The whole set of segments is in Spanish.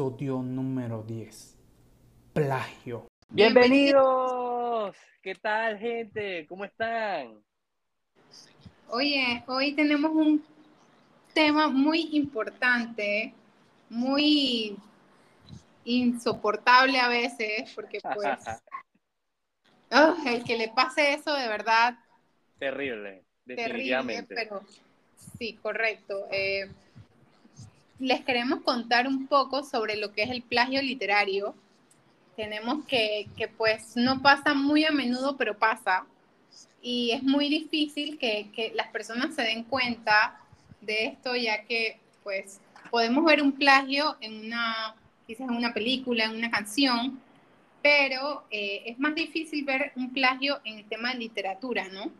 episodio número 10. Plagio. Bienvenidos. ¿Qué tal, gente? ¿Cómo están? Oye, hoy tenemos un tema muy importante, muy insoportable a veces, porque pues oh, el que le pase eso de verdad. Terrible, definitivamente. Terrible, pero sí, correcto. Eh, les queremos contar un poco sobre lo que es el plagio literario. Tenemos que, que pues no pasa muy a menudo, pero pasa. Y es muy difícil que, que las personas se den cuenta de esto, ya que pues podemos ver un plagio en una, quizás en una película, en una canción, pero eh, es más difícil ver un plagio en el tema de literatura, ¿no?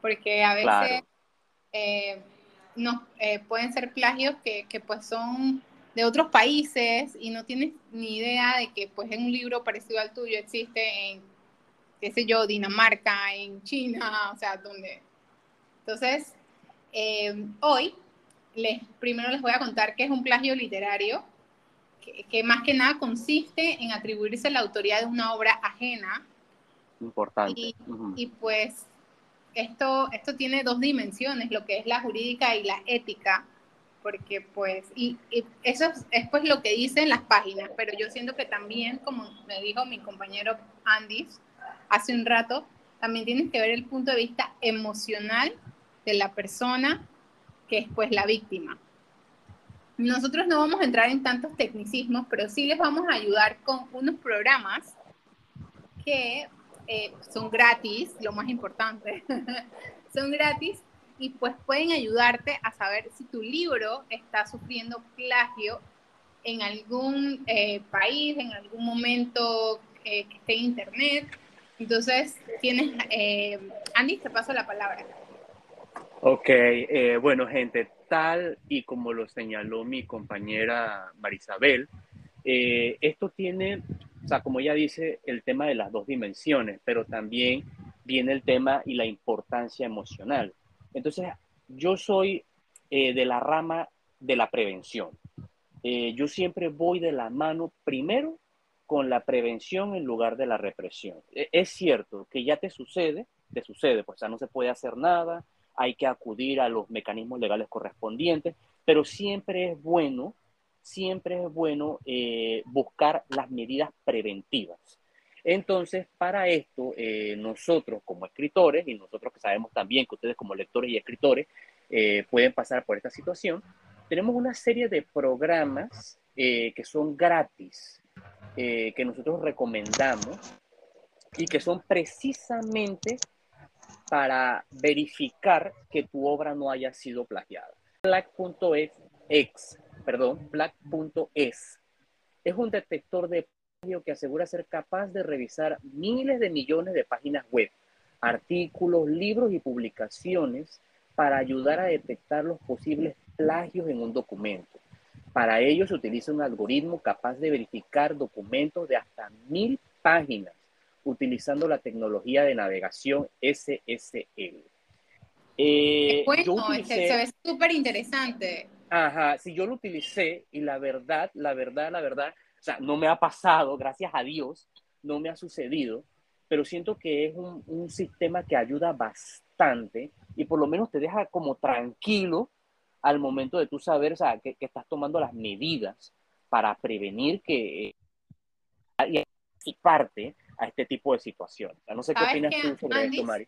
Porque a veces eh, no, eh, pueden ser plagios que, que, pues son de otros países y no tienes ni idea de que pues en un libro parecido al tuyo existe en, qué sé yo, Dinamarca, en China, o sea, donde... Entonces, hoy les, primero les voy a contar qué es un plagio literario que, más que nada consiste en atribuirse la autoría de una obra ajena. Importante. Y, pues esto, esto tiene dos dimensiones, lo que es la jurídica y la ética, porque pues, y, eso es, pues lo que dicen las páginas, pero yo siento que también, como me dijo mi compañero Andy hace un rato, también tienes que ver el punto de vista emocional de la persona que es pues la víctima. Nosotros no vamos a entrar en tantos tecnicismos, pero sí les vamos a ayudar con unos programas que eh, son gratis, lo más importante, son gratis y pues pueden ayudarte a saber si tu libro está sufriendo plagio en algún eh, país, en algún momento eh, que esté en internet. Entonces, tienes, Andy, te paso la palabra. Ok, bueno, gente, tal y como lo señaló mi compañera Marisabel, esto tiene, o sea, como ella dice, el tema de las dos dimensiones, pero también viene el tema y la importancia emocional. Entonces, yo soy eh, de la rama de la prevención. Eh, yo siempre voy de la mano primero con la prevención en lugar de la represión. E, es cierto que ya te sucede, te sucede, pues ya no se puede hacer nada, hay que acudir a los mecanismos legales correspondientes, pero siempre es bueno, siempre es bueno eh, buscar las medidas preventivas. Entonces, para esto, eh, nosotros como escritores, y nosotros que sabemos también que ustedes como lectores y escritores eh, pueden pasar por esta situación, tenemos una serie de programas que son gratis, que nosotros recomendamos y que son precisamente para verificar que tu obra no haya sido plagiada. Black.es, perdón, Black.es es un detector de plagio que asegura ser capaz de revisar miles de millones de páginas web, artículos, libros y publicaciones para ayudar a detectar los posibles plagios en un documento. Para ello se utiliza un algoritmo capaz de verificar documentos de hasta mil páginas utilizando la tecnología de navegación SSL. Eh, bueno, se ve súper interesante. Ajá, si yo lo utilicé y la verdad, la verdad, la verdad, o sea, no me ha pasado, gracias a Dios, no me ha sucedido, pero siento que es un, un sistema que ayuda bastante y por lo menos te deja como tranquilo al momento de tú saber, o sea, que, que estás tomando las medidas para prevenir que eh, y parte a este tipo de situaciones. No sé qué opinas tú sobre esto, Mari.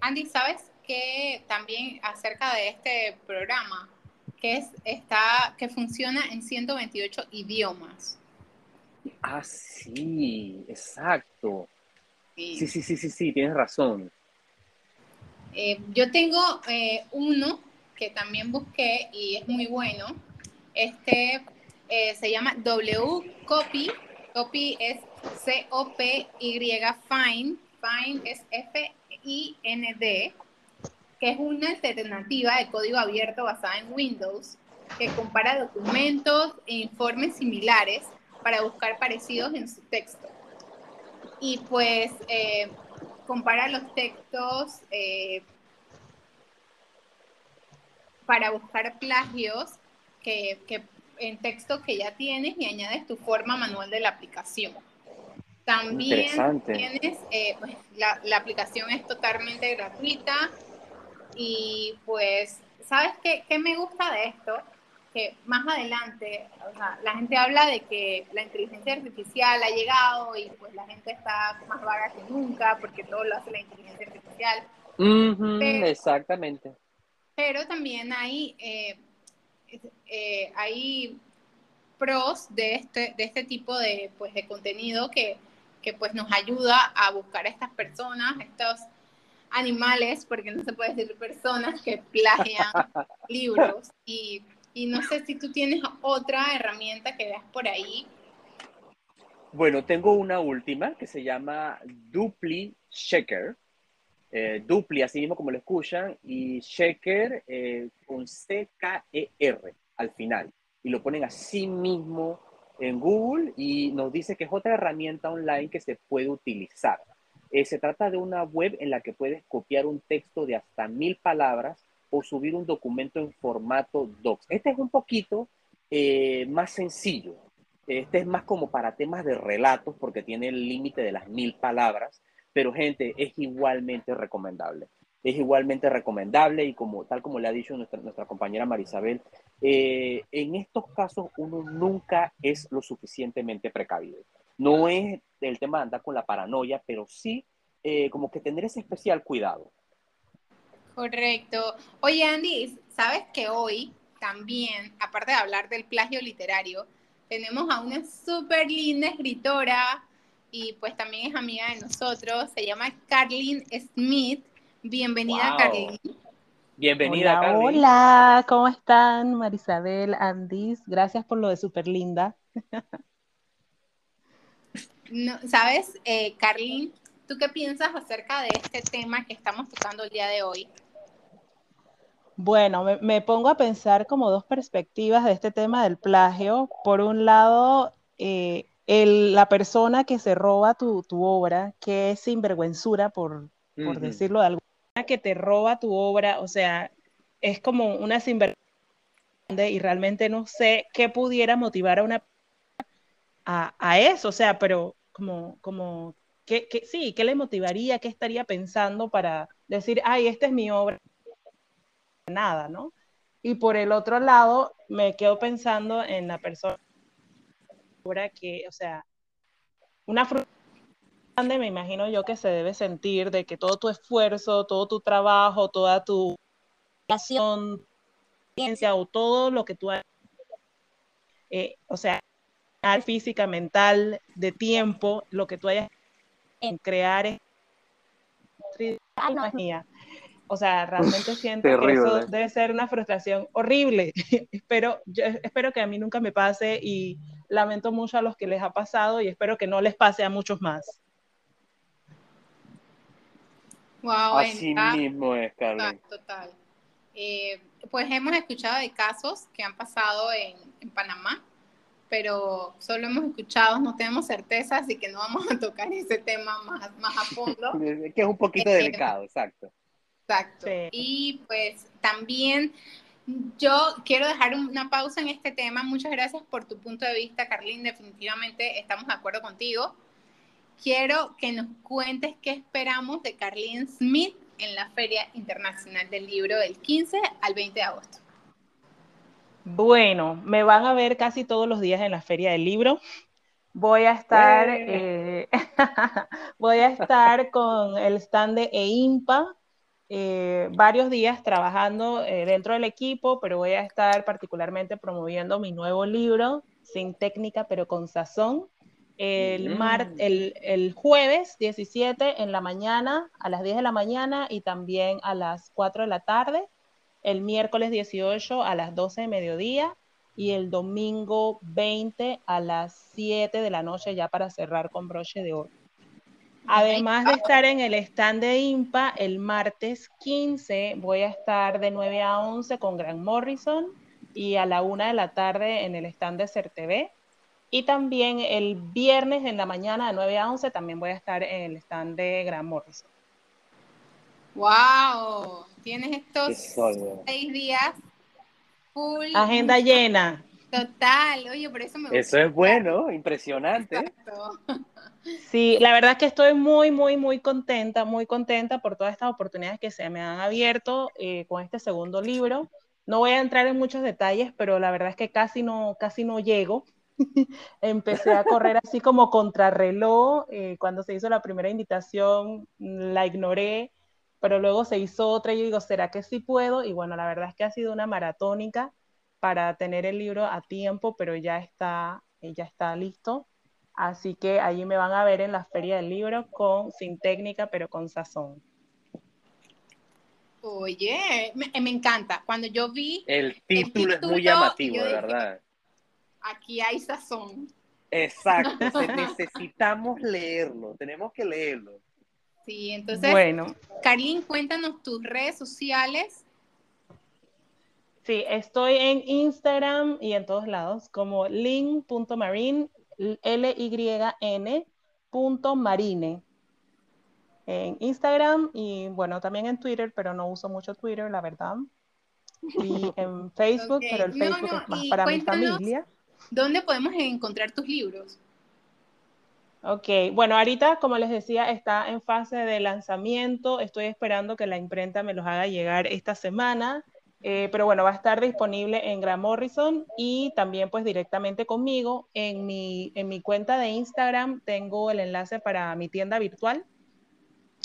Andy, ¿sabes qué también acerca de este programa? Que, es, está, que funciona en 128 idiomas. Ah, sí, exacto. Sí, sí, sí, sí, sí, tienes razón. Eh, yo tengo eh, uno que también busqué y es muy bueno. Este eh, se llama W Copy. Copy es C-O-P-Y, Find, Find es F-I-N-D, que es una alternativa de código abierto basada en Windows que compara documentos e informes similares para buscar parecidos en su texto. Y pues eh, compara los textos eh, para buscar plagios que, en texto que ya tienes y añades tu forma manual de la aplicación. También tienes, eh, pues, la, la, aplicación es totalmente gratuita y pues, ¿sabes qué, qué me gusta de esto? Que más adelante, o sea, la gente habla de que la inteligencia artificial ha llegado y pues la gente está más vaga que nunca porque todo lo hace la inteligencia artificial. exactamente. Pero también hay, eh, eh, hay pros de este, de este tipo de, pues, de contenido que que pues nos ayuda a buscar a estas personas, estos animales, porque no se puede decir personas que plagian libros. Y, y, no sé si tú tienes otra herramienta que veas por ahí. Bueno, tengo una última que se llama Dupli Shaker. Eh, dupli, así mismo como lo escuchan, y Shaker eh, con C-K-E-R al final. Y lo ponen así mismo en Google y nos dice que es otra herramienta online que se puede utilizar. Eh, se trata de una web en la que puedes copiar un texto de hasta mil palabras o subir un documento en formato docs. Este es un poquito eh, más sencillo. Este es más como para temas de relatos porque tiene el límite de las mil palabras, pero gente, es igualmente recomendable es igualmente recomendable y como tal como le ha dicho nuestra, compañera Marisabel, eh, en estos casos uno nunca es lo suficientemente precavido. No es el tema de andar con la paranoia, pero sí eh, como que tener ese especial cuidado. Correcto. Oye, Andy, ¿sabes que hoy también, aparte de hablar del plagio literario, tenemos a una súper linda escritora y pues también es amiga de nosotros, se llama Carlin Smith Bienvenida, wow. Bienvenida, hola, Hola, ¿cómo están? Marisabel, Andis, gracias por lo de súper linda. ¿Sabes, eh, Carlin? ¿Tú qué piensas acerca de este tema que estamos tocando el día de hoy? Bueno, me, pongo a pensar como dos perspectivas de este tema del plagio. Por un lado, eh, la persona que se roba tu, obra, que es sinvergüenzura, por, por decirlo de alguna que te roba tu obra, o sea, es como una sinvergüenza y realmente no sé qué pudiera motivar a una a, a eso, o sea, pero como, como, ¿qué, qué, sí, ¿qué le motivaría? ¿Qué estaría pensando para decir, ay, esta es mi obra? Nada, ¿no? Y por el otro lado, me quedo pensando en la persona que, o sea, una frustración me imagino yo que se debe sentir de que todo tu esfuerzo, todo tu trabajo, toda tu pasión, o todo lo que tú haces, eh, o sea, física, mental, de tiempo, lo que tú hayas en crear es o sea, realmente siento que eso debe ser una frustración horrible. espero, yo espero que a mí nunca me pase y lamento mucho a los que les ha pasado y espero que no les pase a muchos más. Wow, Así mismo es, Carmen. Total. Eh, pues hemos escuchado de casos que han pasado en, en, Panamá, pero solo hemos escuchado, no tenemos certeza, así que no vamos a tocar ese tema más, más a fondo. que es un poquito eh, delicado, exacto. Exacto. Y pues también yo quiero dejar una pausa en este tema. Muchas gracias por tu punto de vista, Carlín. Definitivamente estamos de acuerdo contigo quiero que nos cuentes qué esperamos de Carlin Smith en la Feria Internacional del Libro del 15 al 20 de agosto. Bueno, me van a ver casi todos los días en la Feria del Libro. Voy a estar, eh, voy a estar con el stand de EIMPA eh, varios días trabajando eh, dentro del equipo, pero voy a estar particularmente promoviendo mi nuevo libro, Sin técnica pero con sazón, el, mar, el, el, jueves 17 en la mañana, a las 10 de la mañana y también a las 4 de la tarde, el miércoles 18 a las 12 de mediodía y el domingo 20 a las 7 de la noche ya para cerrar con broche de oro. Además de estar en el stand de IMPA, el martes 15 voy a estar de 9 a 11 con Grant Morrison y a la 1 de la tarde en el stand de CERTV y también el viernes en la mañana de 9 a 11 también voy a estar en el stand de Gran Morrison. ¡Wow! Tienes estos seis días full. Agenda llena. Total, oye, por eso me gusta. Eso es bueno, impresionante. Exacto. Sí, la verdad es que estoy muy, muy, muy contenta, muy contenta por todas estas oportunidades que se me han abierto eh, con este segundo libro. No voy a entrar en muchos detalles, pero la verdad es que casi no, casi no llego. Empecé a correr así como contrarreloj. eh, cuando se hizo la primera invitación, la ignoré, pero luego se hizo otra y yo digo, ¿será que sí puedo? Y bueno, la verdad es que ha sido una maratónica para tener el libro a tiempo, pero ya está, eh, ya está listo. Así que allí me van a ver en la feria del libro con sin técnica, pero con sazón. Oye, me, me encanta. Cuando yo vi, El título, es título, muy llamativo, de dije- verdad. aquí hay sazón. Exacto, se- necesitamos leerlo, tenemos que leerlo. Sí, entonces, Bueno, Carlin, cuéntanos tus redes sociales. sí, estoy en Instagram y en todos lados como lin.marine, L-Y-N punto marine. En Instagram y bueno, también en Twitter, pero no uso mucho Twitter, la verdad. Y en Facebook, Ok. pero el Facebook no, es más para mi familia. ¿Dónde podemos encontrar tus libros? Ok, bueno, ahorita, como les decía, está en fase de lanzamiento. Estoy esperando que la imprenta me los haga llegar esta semana. Eh, pero bueno, va a estar disponible en Grant Morrison y también pues directamente conmigo. En mi, en mi cuenta de Instagram tengo el enlace para mi tienda virtual.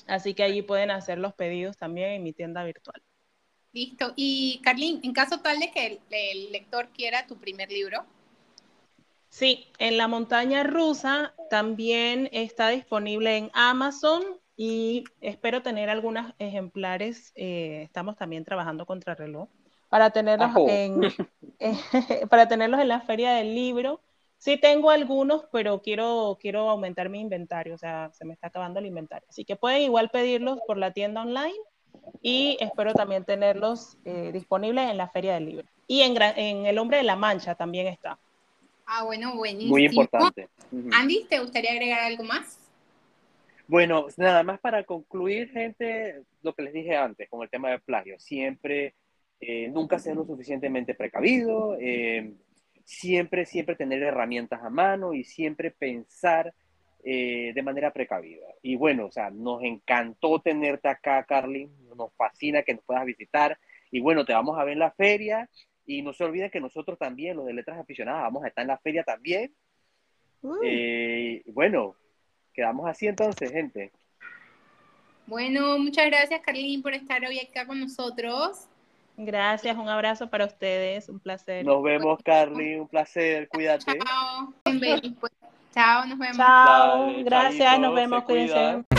Así que allí pueden hacer los pedidos también en mi tienda virtual. Listo. Y Carlin, en caso tal de que el lector quiera tu primer libro, Sí, en la montaña rusa también está disponible en Amazon y espero tener algunos ejemplares. eh, estamos también trabajando contra reloj para tenerlos en para tenerlos en la feria del libro. Sí tengo algunos, pero quiero quiero aumentar mi inventario, o sea, se me está acabando el inventario. Así que pueden igual pedirlos por la tienda online y espero también tenerlos eh, disponibles en la feria del libro. Y en, en El Hombre de la Mancha también está. Ah, bueno, buenísimo. Muy importante. Andy, ¿te gustaría agregar algo más? Bueno, nada más para concluir, gente, lo que les dije antes con el tema del plagio. Siempre, eh, nunca ser lo suficientemente precavido, eh, siempre, siempre tener herramientas a mano y siempre pensar eh, de manera precavida. Y bueno, o sea, nos encantó tenerte acá, Carly, nos fascina que nos puedas visitar. Y bueno, te vamos a ver en la feria. Y no se olviden que nosotros también, los de Letras Aficionadas, vamos a estar en la feria también. Eh, bueno, quedamos así entonces, gente. Bueno, muchas gracias, Carlin, por estar hoy acá con nosotros. Gracias, un abrazo para ustedes, un placer. Nos vemos, Carly, un placer, cuídate. Chao. Pues. Chao, nos vemos. Chao, Dale, gracias, chaito, nos vemos, cuida. cuídense.